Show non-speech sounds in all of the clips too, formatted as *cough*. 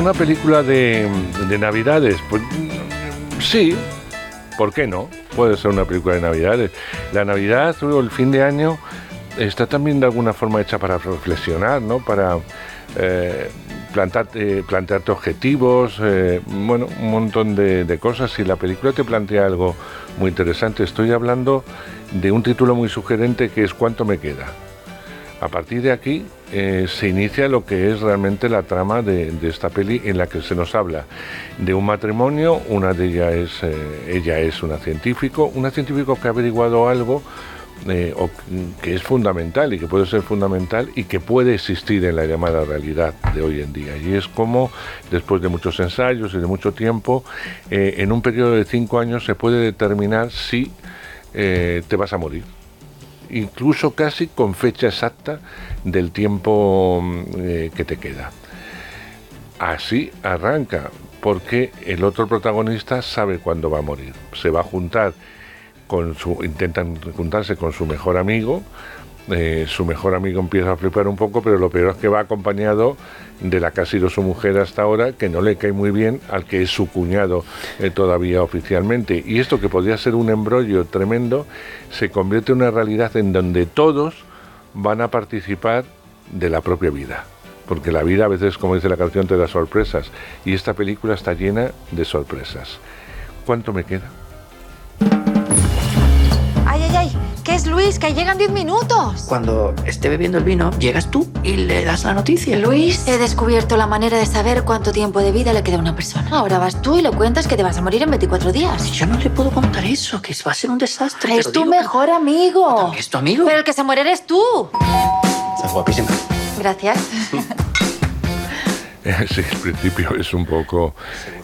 una película de, de Navidades. Pues sí, ¿por qué no? Puede ser una película de Navidades. La Navidad o el fin de año está también de alguna forma hecha para reflexionar, ¿no? Para eh, plantarte, plantearte objetivos, eh, bueno, un montón de, de cosas. Y la película te plantea algo muy interesante. Estoy hablando de un título muy sugerente que es ¿Cuánto me queda? A partir de aquí eh, se inicia lo que es realmente la trama de, esta peli en la que se nos habla de un matrimonio, una de ellas es, eh, ella es una científico, una científico que ha averiguado algo eh, que es fundamental y que puede ser fundamental y que puede existir en la llamada realidad de hoy en día. Y es como, después de muchos ensayos y de mucho tiempo, en un periodo de cinco años se puede determinar si te vas a morir incluso casi con fecha exacta del tiempo mm, eh, que te queda. Así arranca, porque el otro protagonista sabe cuándo va a morir. Se va a juntar con su, intentan juntarse con su mejor amigo, eh, su mejor amigo empieza a flipar un poco, pero lo peor es que va acompañado de la que ha sido su mujer hasta ahora, que no le cae muy bien al que es su cuñado eh, todavía oficialmente. Y esto que podría ser un embrollo tremendo, se convierte en una realidad en donde todos van a participar de la propia vida. Porque la vida a veces, como dice la canción, te da sorpresas. Y esta película está llena de sorpresas. ¿Cuánto me queda? ¿Qué es Luis? Que llegan 10 minutos. Cuando esté bebiendo el vino, llegas tú y le das la noticia. Luis, he descubierto la manera de saber cuánto tiempo de vida le queda a una persona. Ahora vas tú y le cuentas que te vas a morir en 24 días. Yo no le puedo contar eso, que va a ser un desastre. Es tu mejor amigo. ¿Es tu amigo? Pero el que se muere eres tú. Estás guapísima. Gracias. *laughs* *laughs* Sí, el principio es un poco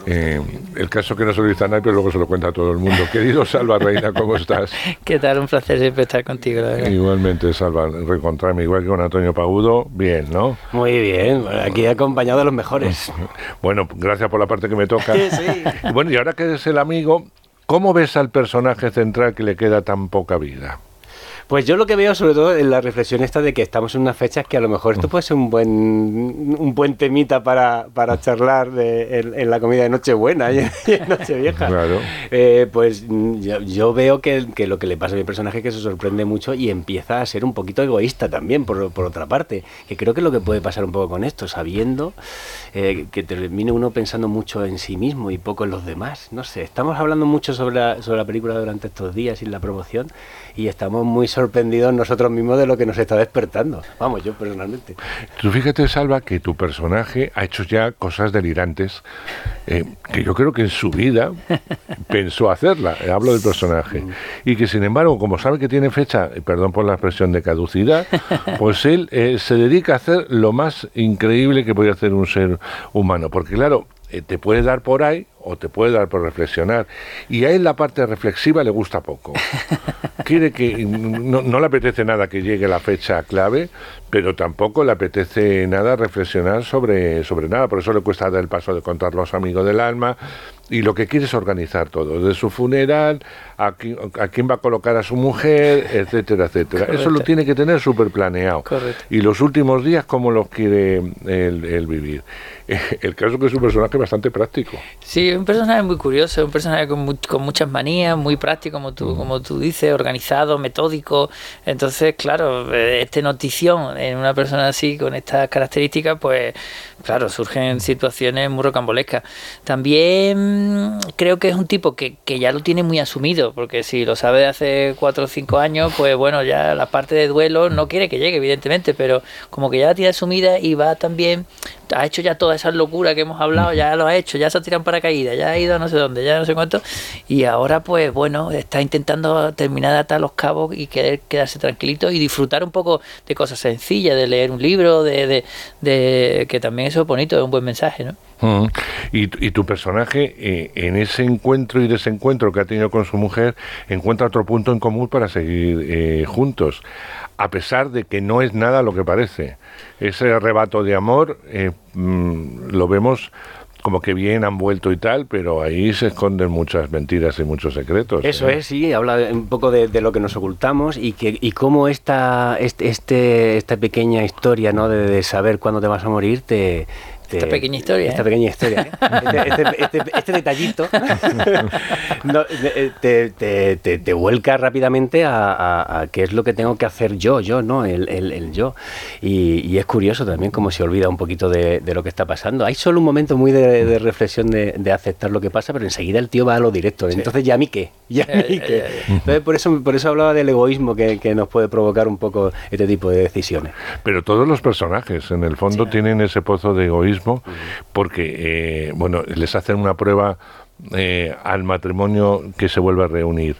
eh, el caso que no se lo dice a nadie, pero luego se lo cuenta a todo el mundo. Querido Salva Reina, ¿cómo estás? *laughs* ¿Qué tal? Un placer siempre estar contigo. Igualmente, Salva, reencontrarme igual que con Antonio Pagudo, bien, ¿no? Muy bien, aquí acompañado de los mejores. *laughs* Bueno, gracias por la parte que me toca. Sí. Bueno, y ahora que eres el amigo, ¿cómo ves al personaje central que le queda tan poca vida? Pues yo lo que veo sobre todo en la reflexión esta de que estamos en unas fechas que a lo mejor esto puede ser un buen un buen temita para, para charlar de, en, la comida de Nochebuena y en Nochevieja. Claro. Eh, pues yo, veo que, que, lo que le pasa a mi personaje es que se sorprende mucho y empieza a ser un poquito egoísta también, por, por otra parte. Que creo que es lo que puede pasar un poco con esto, sabiendo eh, que termine uno pensando mucho en sí mismo y poco en los demás. No sé, estamos hablando mucho sobre la, sobre la película durante estos días y la promoción y estamos muy sorprendidos nosotros mismos de lo que nos está despertando. Vamos, yo personalmente. Tú fíjate, Salva, que tu personaje ha hecho ya cosas delirantes eh, que yo creo que en su vida *laughs* pensó hacerla. Eh, hablo del personaje. Y que sin embargo, como sabe que tiene fecha, eh, perdón por la expresión de caducidad, *laughs* pues él se dedica a hacer lo más increíble que puede hacer un ser humano. Porque claro, te puede dar por ahí o te puede dar por reflexionar. Y a él la parte reflexiva le gusta poco. *laughs* Quiere que no, no, le apetece nada que llegue la fecha clave, pero tampoco le apetece nada reflexionar sobre, sobre nada. Por eso le cuesta dar el paso de contar los amigos del alma. Y lo que quiere es organizar todo, de su funeral, a, quién va a colocar a su mujer, etcétera, etcétera. Eso lo tiene que tener súper planeado. Y los últimos días, cómo los quiere él, vivir. *laughs* El caso es que es un personaje bastante práctico. Sí, un personaje muy curioso, un personaje con, con muchas manías, muy práctico, como tú, como tú dices, organizado, metódico. Entonces, claro, este notición en una persona así, con estas características, pues, claro, surgen situaciones muy rocambolescas. También creo que es un tipo que, que ya lo tiene muy asumido, porque si lo sabe de hace cuatro o cinco años, pues bueno, ya la parte de duelo no quiere que llegue, evidentemente, pero como que ya la tiene asumida y va también ha hecho ya toda esa locura que hemos hablado, ya lo ha hecho, ya se ha tirado en paracaídas, ya ha ido a no sé dónde, ya no sé cuánto, y ahora pues bueno, está intentando terminar de atar los cabos y querer quedarse tranquilito y disfrutar un poco de cosas sencillas, de leer un libro, de, de, que también bonito, es un buen mensaje, ¿no? y, tu personaje, eh, en ese encuentro y desencuentro que ha tenido con su mujer, encuentra otro punto en común para seguir eh, juntos, a pesar de que no es nada lo que parece. Ese arrebato de amor eh, mm, lo vemos como que bien han vuelto y tal, pero ahí se esconden muchas mentiras y muchos secretos. Eso es, sí, habla un poco de, lo que nos ocultamos y que y cómo esta, este, este esta pequeña historia ¿no? de, de saber cuándo te vas a morir te este, esta pequeña historia. Esta ¿eh? pequeña historia. ¿eh? Este, este, este, este detallito *laughs* no, eh, te, te, te, te, vuelca rápidamente a, a, a, qué es lo que tengo que hacer yo, yo, ¿no? El, el, el yo. Y, y, es curioso también cómo se olvida un poquito de, de, lo que está pasando. Hay solo un momento muy de, de reflexión de, de, aceptar lo que pasa, pero enseguida el tío va a lo directo. Sí. Entonces, ¿ya a mí qué? ¿Ya a mí *laughs* qué? Entonces, por eso, por eso hablaba del egoísmo que, que, nos puede provocar un poco este tipo de decisiones. Pero todos los personajes, en el fondo, sí. tienen ese pozo de egoísmo porque, eh, bueno, les hacen una prueba eh, al matrimonio que se vuelve a reunir.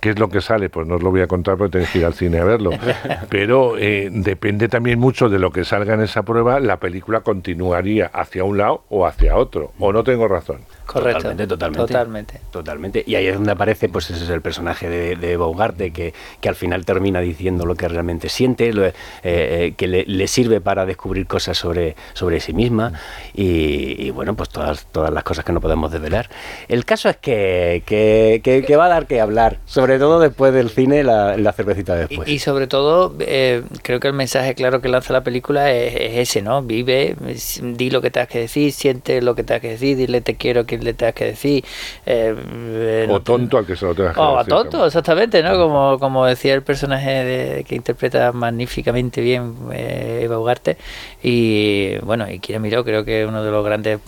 ¿Qué es lo que sale? Pues no os lo voy a contar porque tenéis que ir al cine a verlo. *laughs* Pero eh, depende también mucho de lo que salga en esa prueba, la película continuaría hacia un lado o hacia otro. ¿O no tengo razón? Correcto. Totalmente, totalmente. Totalmente. Totalmente. Y ahí es donde aparece, pues ese es el personaje de, de Bogarte, que, que al final termina diciendo lo que realmente siente, lo, eh, eh, que le, le, sirve para descubrir cosas sobre, sobre sí misma y, y, bueno, pues todas, todas las cosas que no podemos desvelar. El caso es que, que, que, que va a dar que hablar, sobre todo después del cine, la, la cervecita después. Y, y sobre todo, eh, creo que el mensaje claro que lanza la película es, es, ese, ¿no? Vive, di lo que tengas que decir, siente lo que tengas que decir, dile te quiero que le tengas que decir. Eh, o tonto al que se lo tengas que o decir. O a tonto, también. exactamente, ¿no? Como, como decía el personaje de, que interpreta magníficamente bien eh, Eva Ugarte. Y bueno, y Kira Miró creo que uno de los grandes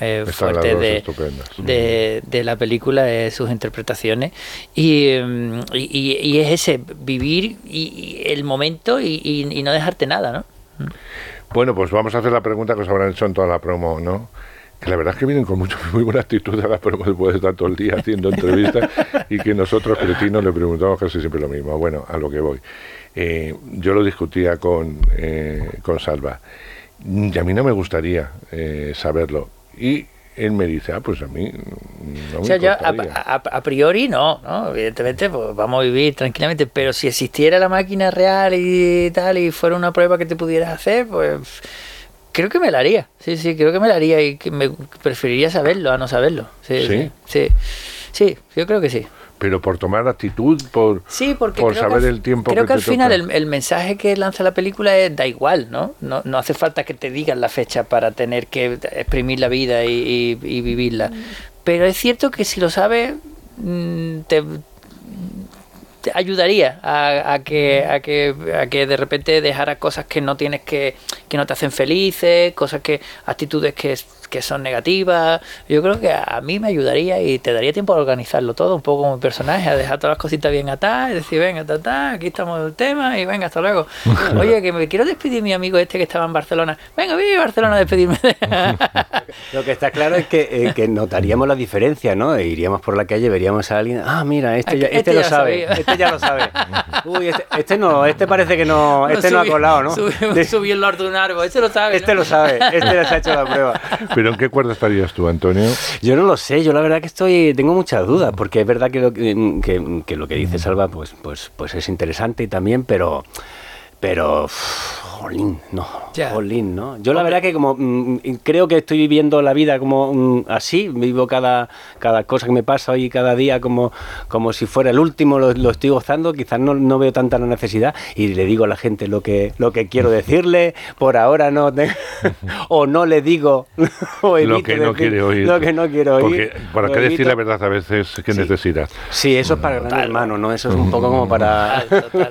eh, fuertes de, de, de, la película es sus interpretaciones. Y, y, y es ese, vivir y, el momento y, no dejarte nada, ¿no? Bueno, pues vamos a hacer la pregunta que os habrán hecho en toda la promo, ¿no? Que la verdad es que vienen con mucho, *laughs* muy buena actitud a la promo después de estar todo el día haciendo entrevistas y que nosotros, cretinos, le preguntamos casi siempre lo mismo. Bueno, a lo que voy. Eh, yo lo discutía con, eh, con Salva y a mí no me gustaría eh, saberlo. Y él me dice, ah, pues a mí no o sea, yo a, a, a, priori no, no, evidentemente pues vamos a vivir tranquilamente, pero si existiera la máquina real y tal y fuera una prueba que te pudieras hacer, pues creo que me la haría, sí, sí, creo que me la haría y que me preferiría saberlo a no saberlo. Sí, sí, sí, sí, yo creo que sí. Pero por tomar actitud, por, sí, porque por saber que, el tiempo creo que, que al te final el, el, mensaje que lanza la película es da igual, ¿no? No, no hace falta que te digan la fecha para tener que exprimir la vida y, y, y vivirla. Pero es cierto que si lo sabes, mm, te ayudaría a, a, que, a, que, a que de repente dejara cosas que no tienes que, que no te hacen felices, cosas que, actitudes que, que son negativas. Yo creo que a mí me ayudaría y te daría tiempo a organizarlo todo, un poco como personaje, a dejar todas las cositas bien atadas, y decir, venga, ta, ta, aquí estamos el tema y venga, hasta luego. *laughs* Oye, que me quiero despedir mi amigo este que estaba en Barcelona. Venga, a Barcelona a despedirme. *laughs* Lo que está claro es que, eh, que notaríamos la diferencia, ¿no? E iríamos por la calle, veríamos a alguien, ah, mira, este, ya, este, este lo sabe, sabía. este ya lo sabe. *laughs* Uy, este, este, no, este parece que no, este no, subí, no ha colado, ¿no? Subí, subí el de un árbol, este lo sabe. Este ¿no? lo sabe, este ya se ha hecho la prueba. ¿Pero en qué cuerda estarías tú, Antonio? Yo no lo sé, yo la verdad que estoy, tengo muchas dudas, porque es verdad que lo que, que, que lo que dice Salva, pues, pues, pues es interesante también, pero pero jolín, no, jolín, ¿no? Yo la verdad que como mm, creo que estoy viviendo la vida como mm, así, vivo cada, cada cosa que me pasa hoy cada día como, como si fuera el último, lo, lo estoy gozando, quizás no, no, veo tanta la necesidad y le digo a la gente lo que, lo que quiero *laughs* decirle, por ahora no, te, *laughs* o no le digo *laughs* o lo que no quiere oír. Lo que no quiero oír. Porque, ¿Para qué decir la verdad a veces que sí. necesitas? Sí, eso es para gran hermano, ¿no? Eso es un poco como para...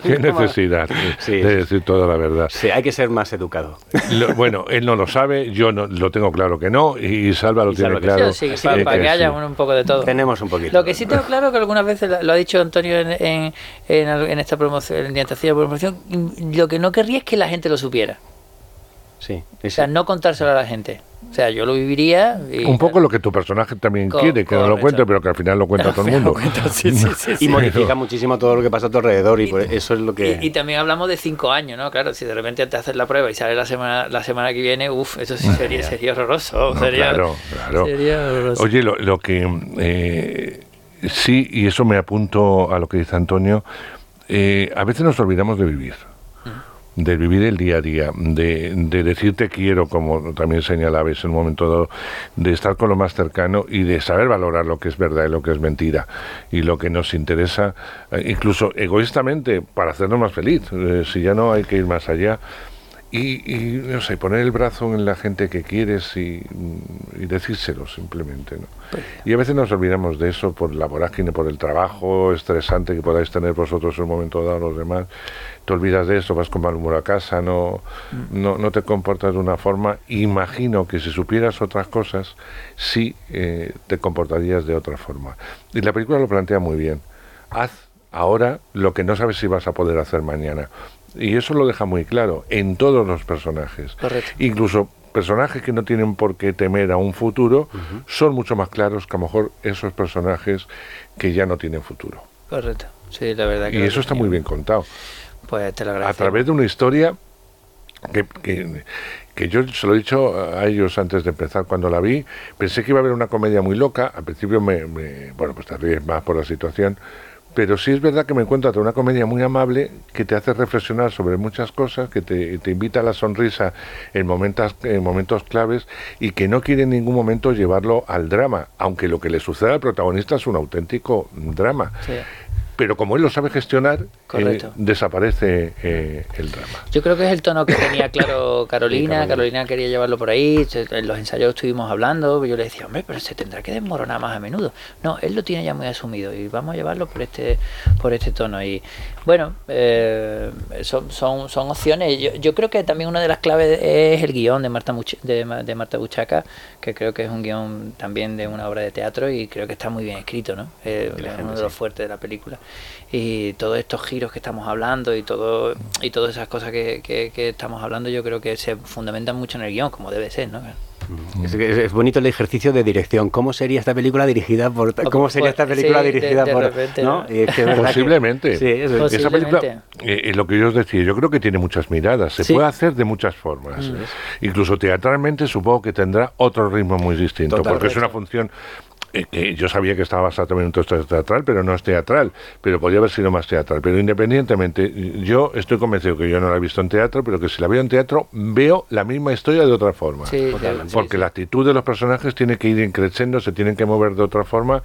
¿Qué necesidad sí. de decir toda la verdad? Sí, hay que ser más educado. Lo, bueno, él no lo sabe, yo no, lo tengo claro que no, y Salva lo y tiene claro. Sí, sí, para, para que haya un, un, poco de todo. Tenemos un poquito. Lo que sí tengo claro que algunas veces lo ha dicho Antonio en, en, en, en esta promoción, en de promoción, lo que no querría es que la gente lo supiera. Sí, o sea, no contárselo a la gente. O sea, yo lo viviría. Y, un poco lo que tu personaje también con, quiere, que no lo cuente, pero que al final lo cuenta todo el mundo. *laughs* Sí, sí, sí, y modifica muchísimo todo lo que pasa a tu alrededor y, y eso es lo que. Y, y, también hablamos de cinco años, ¿no? Claro, si de repente te haces la prueba y sale la semana la semana que viene, uff, eso sí sería, sería horroroso. No, sería, claro, claro. Sería horroroso. Oye, lo, lo que. Eh, sí, y eso me apunto a lo que dice Antonio. Eh, a veces nos olvidamos de vivir de vivir el día a día, de, de decir te quiero, como también señalabais en un momento dado, de estar con lo más cercano y de saber valorar lo que es verdad y lo que es mentira y lo que nos interesa, eh, incluso egoístamente, para hacernos más feliz, eh, si ya no hay que ir más allá. Y, no sé, poner el brazo en la gente que quieres y, y decírselo simplemente. ¿no? Pues y a veces nos olvidamos de eso por la vorágine, por el trabajo estresante que podáis tener vosotros en un momento dado, los demás. Te olvidas de eso, vas con mal humor a casa, no, mm. no, no te comportas de una forma. Imagino que si supieras otras cosas, sí eh, te comportarías de otra forma. Y la película lo plantea muy bien. Haz ahora lo que no sabes si vas a poder hacer mañana. Y eso lo deja muy claro en todos los personajes. Correcto. Incluso personajes que no tienen por qué temer a un futuro son mucho más claros que a lo mejor esos personajes que ya no tienen futuro. Correcto. Sí, la verdad que Y eso está muy bien contado. Pues te lo agradezco. A través de una historia que, que, yo se lo he dicho a ellos antes de empezar cuando la vi, pensé que iba a haber una comedia muy loca, al principio me, me bueno, pues te ríes más por la situación, pero sí es verdad que me encuentro ante una comedia muy amable que te hace reflexionar sobre muchas cosas, que te, te invita a la sonrisa en momentos, en momentos claves y que no quiere en ningún momento llevarlo al drama, aunque lo que le sucede al protagonista es un auténtico drama. Sí pero como él lo sabe gestionar, eh, desaparece eh, el drama. Yo creo que es el tono que tenía claro Carolina. Carolina quería llevarlo por ahí. En los ensayos estuvimos hablando. Yo le decía, hombre, pero se tendrá que desmoronar más a menudo. No, él lo tiene ya muy asumido y vamos a llevarlo por este, por este tono. Y bueno, eh, son, son, son, opciones. Yo, yo, creo que también una de las claves es el guion de Marta, de, de Marta Buchaca, que creo que es un guion también de una obra de teatro y creo que está muy bien escrito, ¿no? es uno de los fuertes de la película y todos estos giros que estamos hablando y todo y todas esas cosas que, que, estamos hablando yo creo que se fundamentan mucho en el guion como debe ser ¿no? Es, bonito el ejercicio de dirección. ¿Cómo sería esta película dirigida por cómo sería esta película dirigida por ¿no? Posiblemente. Esa película, eh, eh, lo que yo os decía, yo creo que tiene muchas miradas. Se puede hacer de muchas formas. Mm. Incluso teatralmente supongo que tendrá otro ritmo muy distinto, porque es una función eh, yo sabía que estaba basado también en un texto teatral, pero no es teatral, pero podría haber sido más teatral. Pero independientemente, yo estoy convencido que yo no la he visto en teatro, pero que si la veo en teatro, veo la misma historia de otra forma. porque la actitud de los personajes tiene que ir increciendo, se tienen que mover de otra forma,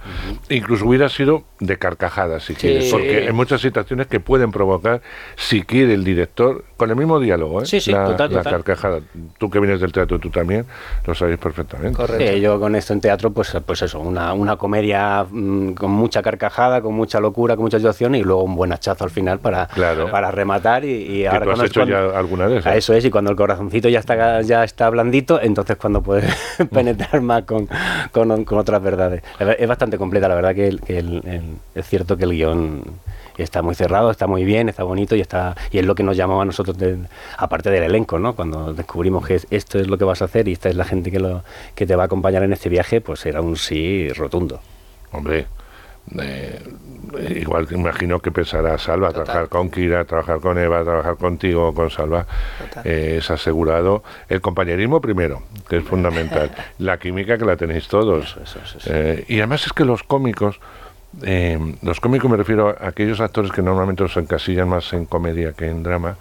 incluso hubiera sido de carcajadas, si quieres, porque hay muchas situaciones que pueden provocar, si quiere el director, con el mismo diálogo, ¿eh? la, la carcajada. Tú que vienes del teatro, tú también, lo sabéis perfectamente. Correcto. yo con esto en teatro, pues, pues eso, una una, comedia mm, con mucha carcajada, con mucha locura, con mucha situación y luego un buen hachazo al final para, para rematar. Y, ahora has hecho ya alguna vez. Eso es, y cuando el corazoncito ya está, ya está blandito, entonces cuando puedes *laughs* penetrar más con, con, otras verdades. Es bastante completa, la verdad que, es cierto que el guion está muy cerrado, está muy bien, está bonito y está y es lo que nos llamaba a nosotros, aparte del elenco, ¿no? Cuando descubrimos que esto es lo que vas a hacer y esta es la gente que, lo, que te va a acompañar en este viaje, pues era un sí rotundo. Hombre, eh, igual te imagino que pensará Salva, trabajar con Kira, trabajar con Eva, trabajar contigo, con Salva, eh, es asegurado. El compañerismo primero, que es fundamental. *laughs* la química que la tenéis todos. Eh, y además es que los cómicos eh, los cómicos me refiero a aquellos actores que normalmente os encasillan más en comedia que en drama,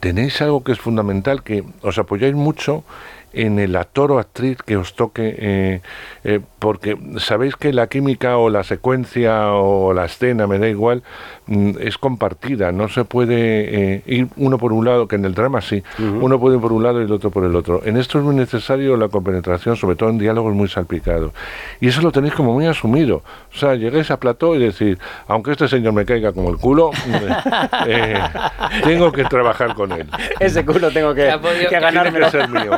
tenéis algo que es fundamental, que os apoyáis mucho en el actor o actriz que os toque, eh, eh, porque sabéis que la química o la secuencia o la escena, me da igual, mm, es compartida, no se puede eh, ir uno por un lado, que en el drama sí, uno puede ir por un lado y el otro por el otro. En esto es muy necesario la compenetración, sobre todo en diálogos muy salpicados. Y eso lo tenéis como muy asumido. O sea, llegáis a plató y decir, aunque este señor me caiga como el culo, *laughs* tengo que trabajar con él. Ese culo tengo que, que ganarme. que ser mío.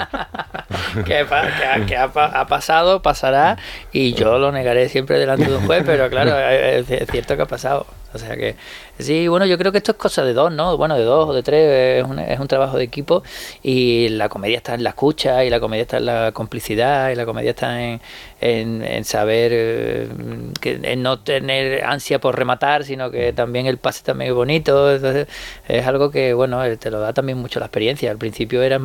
*laughs* que, ha, pasado, pasará, y yo lo negaré siempre delante de un juez, pero claro, *laughs* es cierto que ha pasado. O sea que Sí, bueno, yo creo que esto es cosa de dos, ¿no? Bueno, de dos o de tres, es un, es un trabajo de equipo y la comedia está en la escucha y la comedia está en la complicidad y la comedia está en, en, saber, eh, que, en no tener ansia por rematar, sino que también el pase también es bonito. Entonces, es algo que, bueno, eh, te lo da también mucho la experiencia. Al principio era,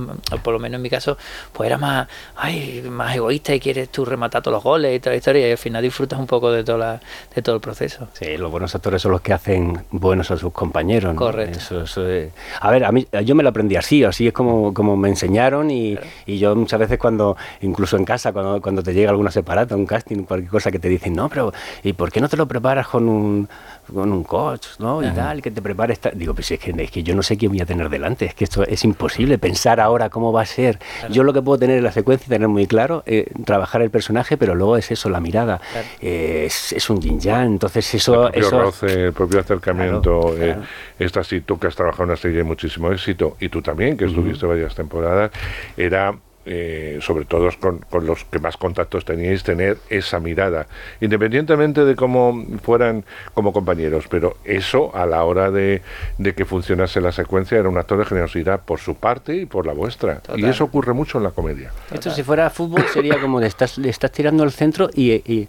por lo menos en mi caso, pues era más, ay, más egoísta y quieres tú rematar todos los goles y toda la historia y al final disfrutas un poco de, toda de todo el proceso. Sí, los buenos actores son los que hacen buenos a sus compañeros. Correcto. Eh, a ver, a mí, yo me lo aprendí así, así es como, como me enseñaron y, y, yo muchas veces cuando, incluso en casa, cuando, cuando te llega alguna separata, un casting, cualquier cosa que te dicen, no, pero ¿y por qué no te lo preparas con un con un coach, ¿no? Y tal, que te prepare. Esta... Digo, pues es que, es que yo no sé quién voy a tener delante, es que esto es imposible pensar ahora cómo va a ser. Yo lo que puedo tener en la secuencia y tener muy claro, eh, trabajar el personaje, pero luego es eso, la mirada. Eh, es, un yin yang, entonces eso... El propio, eso... roce, el propio acercamiento, eh, esta sí, tú que has trabajado en una serie de muchísimo éxito, y tú también, que estuviste varias temporadas, era eh, sobre todo con, los que más contactos teníais, tener esa mirada, independientemente de cómo fueran como compañeros, pero eso a la hora de, que funcionase la secuencia era un acto de generosidad por su parte y por la vuestra. Y eso ocurre mucho en la comedia. Esto si fuera fútbol sería como le estás, le estás tirando al centro y,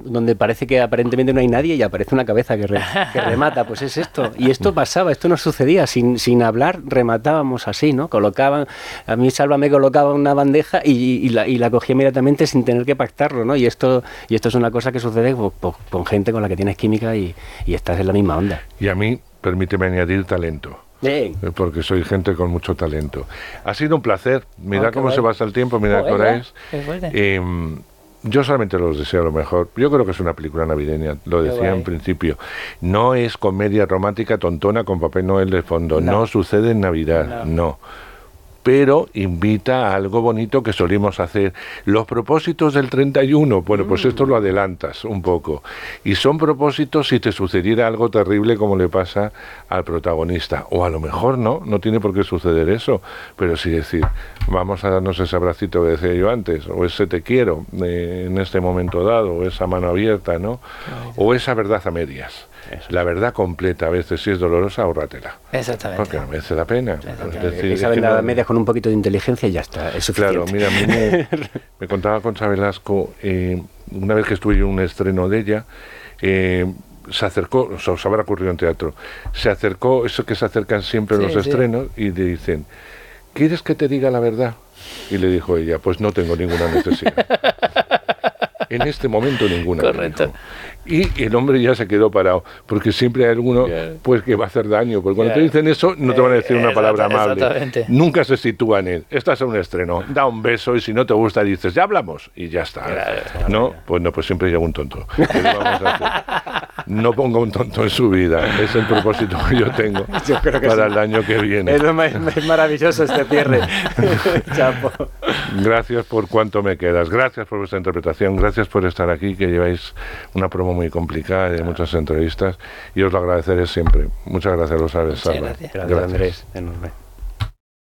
donde parece que aparentemente no hay nadie y aparece una cabeza que, remata, pues es esto. Y esto pasaba, esto no sucedía, sin, sin hablar rematábamos así, ¿no? Colocaban, a mí Salva me colocaba una bandeja y, la, y la cogía inmediatamente sin tener que pactarlo, ¿no? Y esto, y esto es una cosa que sucede con, gente con la que tienes química y, estás en la misma onda. Y a mí, permíteme añadir talento. Eh, porque soy gente con mucho talento. Ha sido un placer. Mira oh, cómo se pasa el tiempo, mira qué hora es. Em, yo solamente los deseo lo mejor. Yo creo que es una película navideña, lo decía en principio. No es comedia romántica tontona con papel Noel de fondo. No, sucede en Navidad, no pero invita a algo bonito que solimos hacer. Los propósitos del 31, bueno, pues esto lo adelantas un poco. Y son propósitos si te sucediera algo terrible como le pasa al protagonista. O a lo mejor no, no tiene por qué suceder eso, pero sí decir, vamos a darnos ese abracito que decía yo antes, o ese te quiero eh, en este momento dado, o esa mano abierta, ¿no? O esa verdad a medias. La verdad completa, a veces si es dolorosa, ahórratela. Exactamente. Porque no merece la pena. esa verdad media con un poquito de inteligencia y ya está, es Claro, mira, a mí me, *laughs* contaba Concha Velasco, eh, una vez que estuve en un estreno de ella, eh, se acercó, o se habrá ocurrido en teatro, se acercó, eso que se acercan siempre los estrenos, y le dicen, ¿quieres que te diga la verdad? Y le dijo ella, pues no tengo ninguna necesidad. *laughs* en este momento ninguna. Correcto y el hombre ya se quedó parado, porque siempre hay alguno pues que va a hacer daño, porque cuando te dicen eso no te van a decir una palabra amable. Nunca se sitúan en, estás en un estreno, da un beso y si no te gusta dices, ya hablamos y ya está. no, pues no, pues siempre llega un tonto. *laughs* no ponga un tonto en su vida, es el propósito que yo tengo *laughs* para el año que viene. Es, maravilloso este cierre. *laughs* Gracias por cuánto me quedas, gracias por vuestra interpretación, gracias por estar aquí, que lleváis una promo muy complicada y muchas entrevistas y os lo agradeceré siempre. Muchas gracias, lo sabes, Gracias. gracias. Andrés. Enorme.